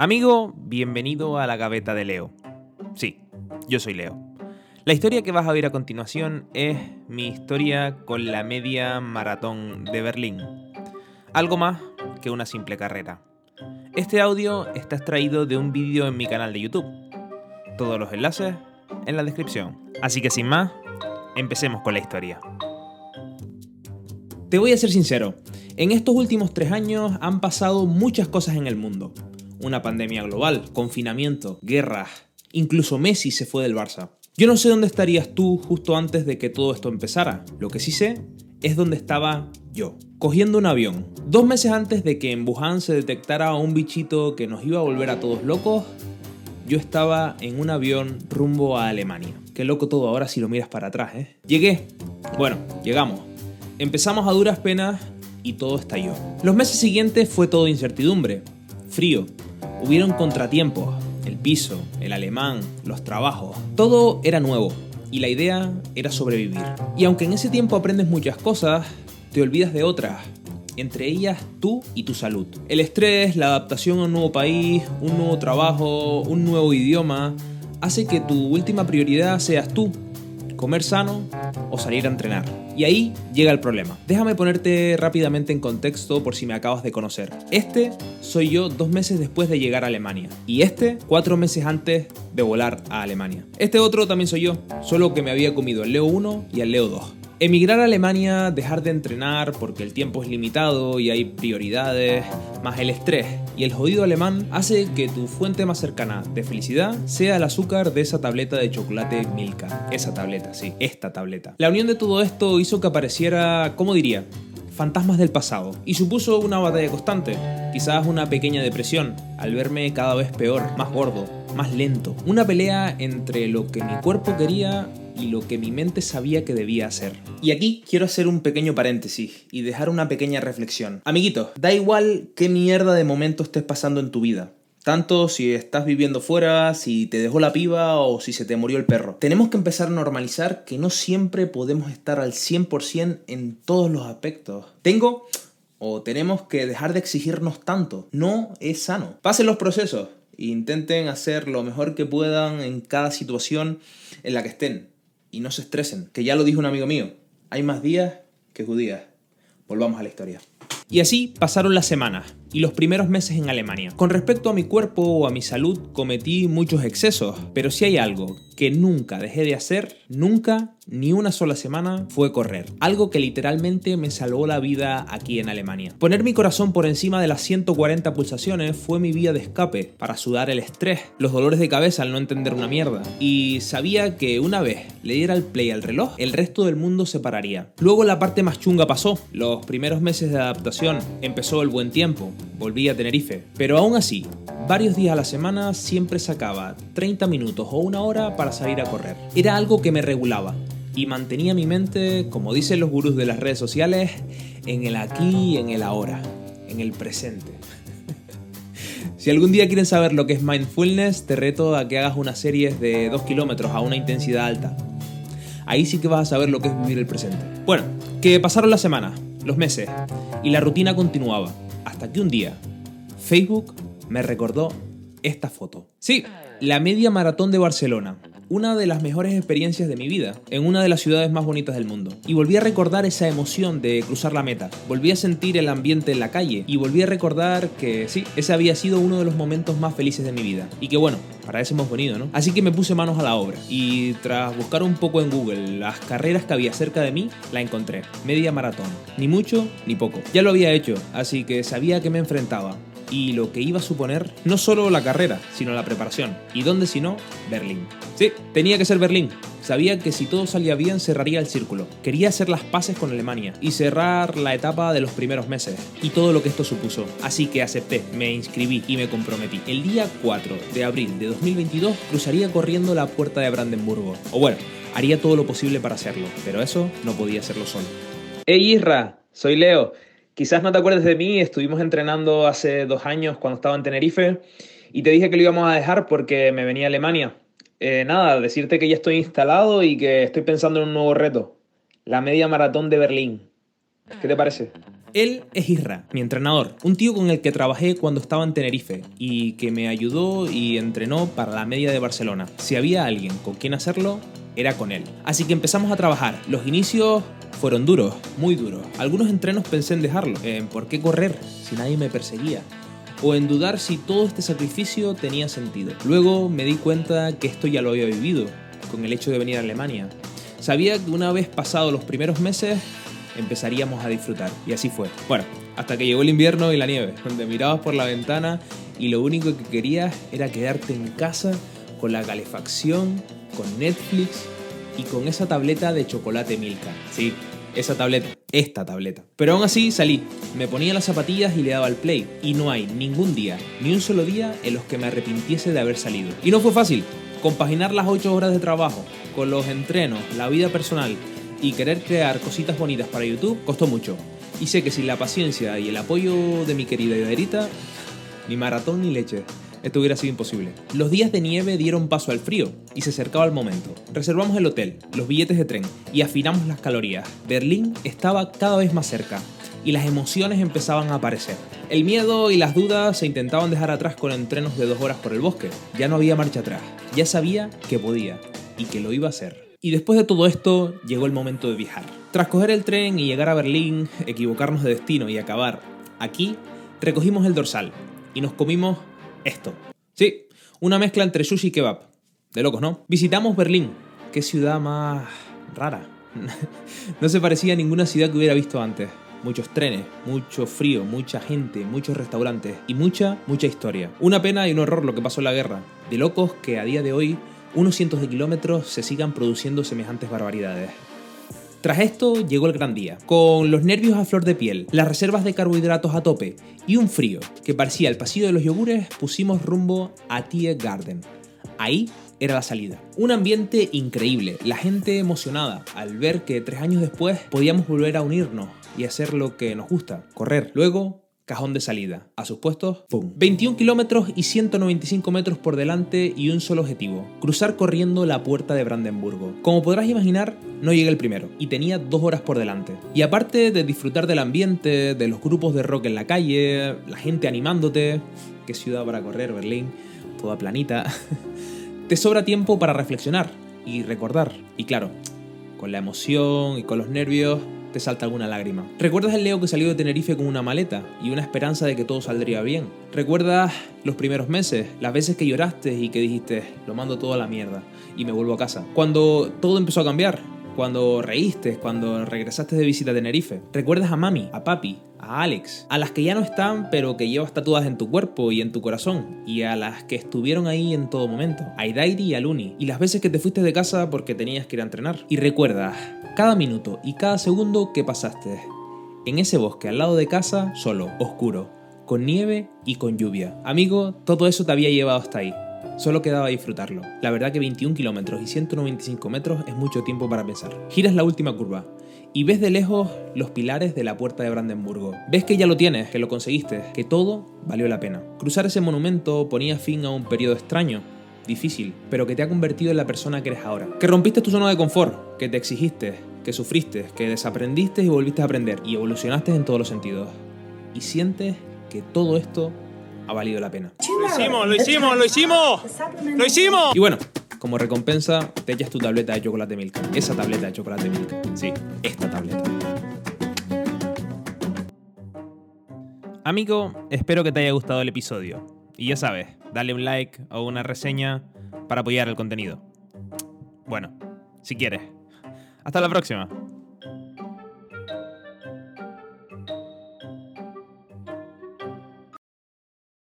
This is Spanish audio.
Amigo, bienvenido a la gaveta de Leo. Sí, yo soy Leo. La historia que vas a oír a continuación es mi historia con la media maratón de Berlín. Algo más que una simple carrera. Este audio está extraído de un vídeo en mi canal de YouTube. Todos los enlaces en la descripción. Así que sin más, empecemos con la historia. Te voy a ser sincero, en estos últimos tres años han pasado muchas cosas en el mundo una pandemia global, confinamiento, guerras, incluso Messi se fue del Barça. Yo no sé dónde estarías tú justo antes de que todo esto empezara. Lo que sí sé es dónde estaba yo, cogiendo un avión. Dos meses antes de que en Wuhan se detectara un bichito que nos iba a volver a todos locos, yo estaba en un avión rumbo a Alemania. Qué loco todo ahora si lo miras para atrás, ¿eh? Llegué. Bueno, llegamos. Empezamos a duras penas y todo estalló. Los meses siguientes fue todo incertidumbre, frío, Hubieron contratiempos, el piso, el alemán, los trabajos, todo era nuevo y la idea era sobrevivir. Y aunque en ese tiempo aprendes muchas cosas, te olvidas de otras, entre ellas tú y tu salud. El estrés, la adaptación a un nuevo país, un nuevo trabajo, un nuevo idioma, hace que tu última prioridad seas tú, comer sano o salir a entrenar. Y ahí llega el problema. Déjame ponerte rápidamente en contexto por si me acabas de conocer. Este soy yo dos meses después de llegar a Alemania. Y este cuatro meses antes de volar a Alemania. Este otro también soy yo, solo que me había comido el Leo 1 y el Leo 2. Emigrar a Alemania, dejar de entrenar porque el tiempo es limitado y hay prioridades, más el estrés y el jodido alemán hace que tu fuente más cercana de felicidad sea el azúcar de esa tableta de chocolate Milka. Esa tableta, sí, esta tableta. La unión de todo esto hizo que apareciera, ¿cómo diría? fantasmas del pasado y supuso una batalla constante, quizás una pequeña depresión, al verme cada vez peor, más gordo, más lento, una pelea entre lo que mi cuerpo quería y lo que mi mente sabía que debía hacer. Y aquí quiero hacer un pequeño paréntesis y dejar una pequeña reflexión. Amiguito, da igual qué mierda de momento estés pasando en tu vida. Tanto si estás viviendo fuera, si te dejó la piba o si se te murió el perro. Tenemos que empezar a normalizar que no siempre podemos estar al 100% en todos los aspectos. Tengo o tenemos que dejar de exigirnos tanto. No es sano. Pasen los procesos. Intenten hacer lo mejor que puedan en cada situación en la que estén y no se estresen, que ya lo dijo un amigo mío, hay más días que judías. Volvamos a la historia. Y así pasaron las semanas y los primeros meses en Alemania. Con respecto a mi cuerpo o a mi salud, cometí muchos excesos, pero si hay algo que nunca dejé de hacer, nunca, ni una sola semana, fue correr. Algo que literalmente me salvó la vida aquí en Alemania. Poner mi corazón por encima de las 140 pulsaciones fue mi vía de escape para sudar el estrés, los dolores de cabeza al no entender una mierda. Y sabía que una vez le diera el play al reloj, el resto del mundo se pararía. Luego la parte más chunga pasó. Los primeros meses de adaptación empezó el buen tiempo, volví a Tenerife. Pero aún así, varios días a la semana siempre sacaba 30 minutos o una hora para salir a correr. Era algo que me regulaba y mantenía mi mente, como dicen los gurús de las redes sociales, en el aquí y en el ahora, en el presente. Si algún día quieren saber lo que es mindfulness, te reto a que hagas una serie de 2 kilómetros a una intensidad alta. Ahí sí que vas a saber lo que es vivir el presente. Bueno, que pasaron las semanas, los meses, y la rutina continuaba. Hasta que un día, Facebook me recordó esta foto. Sí, la media maratón de Barcelona, una de las mejores experiencias de mi vida, en una de las ciudades más bonitas del mundo. Y volví a recordar esa emoción de cruzar la meta, volví a sentir el ambiente en la calle y volví a recordar que sí, ese había sido uno de los momentos más felices de mi vida. Y que bueno, para eso hemos venido, ¿no? Así que me puse manos a la obra y tras buscar un poco en Google las carreras que había cerca de mí, la encontré. Media maratón. Ni mucho ni poco. Ya lo había hecho, así que sabía que me enfrentaba y lo que iba a suponer no solo la carrera, sino la preparación. ¿Y dónde si no? Berlín. Sí, tenía que ser Berlín. Sabía que si todo salía bien cerraría el círculo. Quería hacer las paces con Alemania y cerrar la etapa de los primeros meses y todo lo que esto supuso. Así que acepté, me inscribí y me comprometí. El día 4 de abril de 2022 cruzaría corriendo la puerta de Brandenburgo. O bueno, haría todo lo posible para hacerlo, pero eso no podía hacerlo solo. Hey Isra, soy Leo. Quizás no te acuerdes de mí, estuvimos entrenando hace dos años cuando estaba en Tenerife y te dije que lo íbamos a dejar porque me venía Alemania. Eh, nada, decirte que ya estoy instalado y que estoy pensando en un nuevo reto, la media maratón de Berlín. ¿Qué te parece? Él es Isra, mi entrenador, un tío con el que trabajé cuando estaba en Tenerife y que me ayudó y entrenó para la media de Barcelona. Si había alguien con quien hacerlo, era con él. Así que empezamos a trabajar. Los inicios fueron duros, muy duros. Algunos entrenos pensé en dejarlo, en por qué correr si nadie me perseguía, o en dudar si todo este sacrificio tenía sentido. Luego me di cuenta que esto ya lo había vivido, con el hecho de venir a Alemania. Sabía que una vez pasados los primeros meses empezaríamos a disfrutar. Y así fue. Bueno, hasta que llegó el invierno y la nieve, donde mirabas por la ventana y lo único que querías era quedarte en casa con la calefacción, con Netflix y con esa tableta de chocolate Milka. Sí, esa tableta, esta tableta. Pero aún así salí, me ponía las zapatillas y le daba al play. Y no hay ningún día, ni un solo día en los que me arrepintiese de haber salido. Y no fue fácil. Compaginar las 8 horas de trabajo con los entrenos, la vida personal y querer crear cositas bonitas para YouTube costó mucho. Y sé que sin la paciencia y el apoyo de mi querida Iderita, ni maratón ni leche. Esto hubiera sido imposible. Los días de nieve dieron paso al frío y se acercaba el momento. Reservamos el hotel, los billetes de tren y afinamos las calorías. Berlín estaba cada vez más cerca y las emociones empezaban a aparecer. El miedo y las dudas se intentaban dejar atrás con entrenos de dos horas por el bosque. Ya no había marcha atrás. Ya sabía que podía y que lo iba a hacer. Y después de todo esto, llegó el momento de viajar. Tras coger el tren y llegar a Berlín, equivocarnos de destino y acabar aquí, recogimos el dorsal y nos comimos esto. Sí, una mezcla entre sushi y kebab. De locos, ¿no? Visitamos Berlín. Qué ciudad más rara. no se parecía a ninguna ciudad que hubiera visto antes. Muchos trenes, mucho frío, mucha gente, muchos restaurantes y mucha, mucha historia. Una pena y un horror lo que pasó en la guerra. De locos que a día de hoy unos cientos de kilómetros se sigan produciendo semejantes barbaridades. Tras esto llegó el gran día, con los nervios a flor de piel, las reservas de carbohidratos a tope y un frío que parecía el pasillo de los yogures, pusimos rumbo a Tie Garden. Ahí era la salida. Un ambiente increíble, la gente emocionada al ver que tres años después podíamos volver a unirnos y hacer lo que nos gusta, correr. Luego cajón de salida. A sus puestos, ¡pum! 21 kilómetros y 195 metros por delante y un solo objetivo, cruzar corriendo la puerta de Brandenburgo. Como podrás imaginar, no llegué el primero y tenía dos horas por delante. Y aparte de disfrutar del ambiente, de los grupos de rock en la calle, la gente animándote, qué ciudad para correr, Berlín, toda planita, te sobra tiempo para reflexionar y recordar. Y claro, con la emoción y con los nervios, te salta alguna lágrima. ¿Recuerdas el Leo que salió de Tenerife con una maleta y una esperanza de que todo saldría bien? ¿Recuerdas los primeros meses, las veces que lloraste y que dijiste, lo mando todo a la mierda y me vuelvo a casa? Cuando todo empezó a cambiar, cuando reíste, cuando regresaste de visita a Tenerife. ¿Recuerdas a mami, a papi, a Alex? A las que ya no están, pero que llevas tatuadas en tu cuerpo y en tu corazón. Y a las que estuvieron ahí en todo momento. A Idairi y a Luni. Y las veces que te fuiste de casa porque tenías que ir a entrenar. Y recuerdas cada minuto y cada segundo que pasaste. En ese bosque al lado de casa, solo, oscuro, con nieve y con lluvia. Amigo, todo eso te había llevado hasta ahí. Solo quedaba disfrutarlo. La verdad que 21 kilómetros y 195 metros es mucho tiempo para pensar. Giras la última curva y ves de lejos los pilares de la puerta de Brandenburgo. Ves que ya lo tienes, que lo conseguiste, que todo valió la pena. Cruzar ese monumento ponía fin a un periodo extraño, difícil, pero que te ha convertido en la persona que eres ahora. Que rompiste tu zona de confort, que te exigiste, que sufriste, que desaprendiste y volviste a aprender y evolucionaste en todos los sentidos. Y sientes que todo esto ha valido la pena. Lo hicimos, lo hicimos, lo hicimos. Lo hicimos. Y bueno, como recompensa te echas tu tableta de chocolate Milka. Esa tableta de chocolate Milka. Sí, esta tableta. Amigo, espero que te haya gustado el episodio. Y ya sabes, dale un like o una reseña para apoyar el contenido. Bueno, si quieres. Hasta la próxima.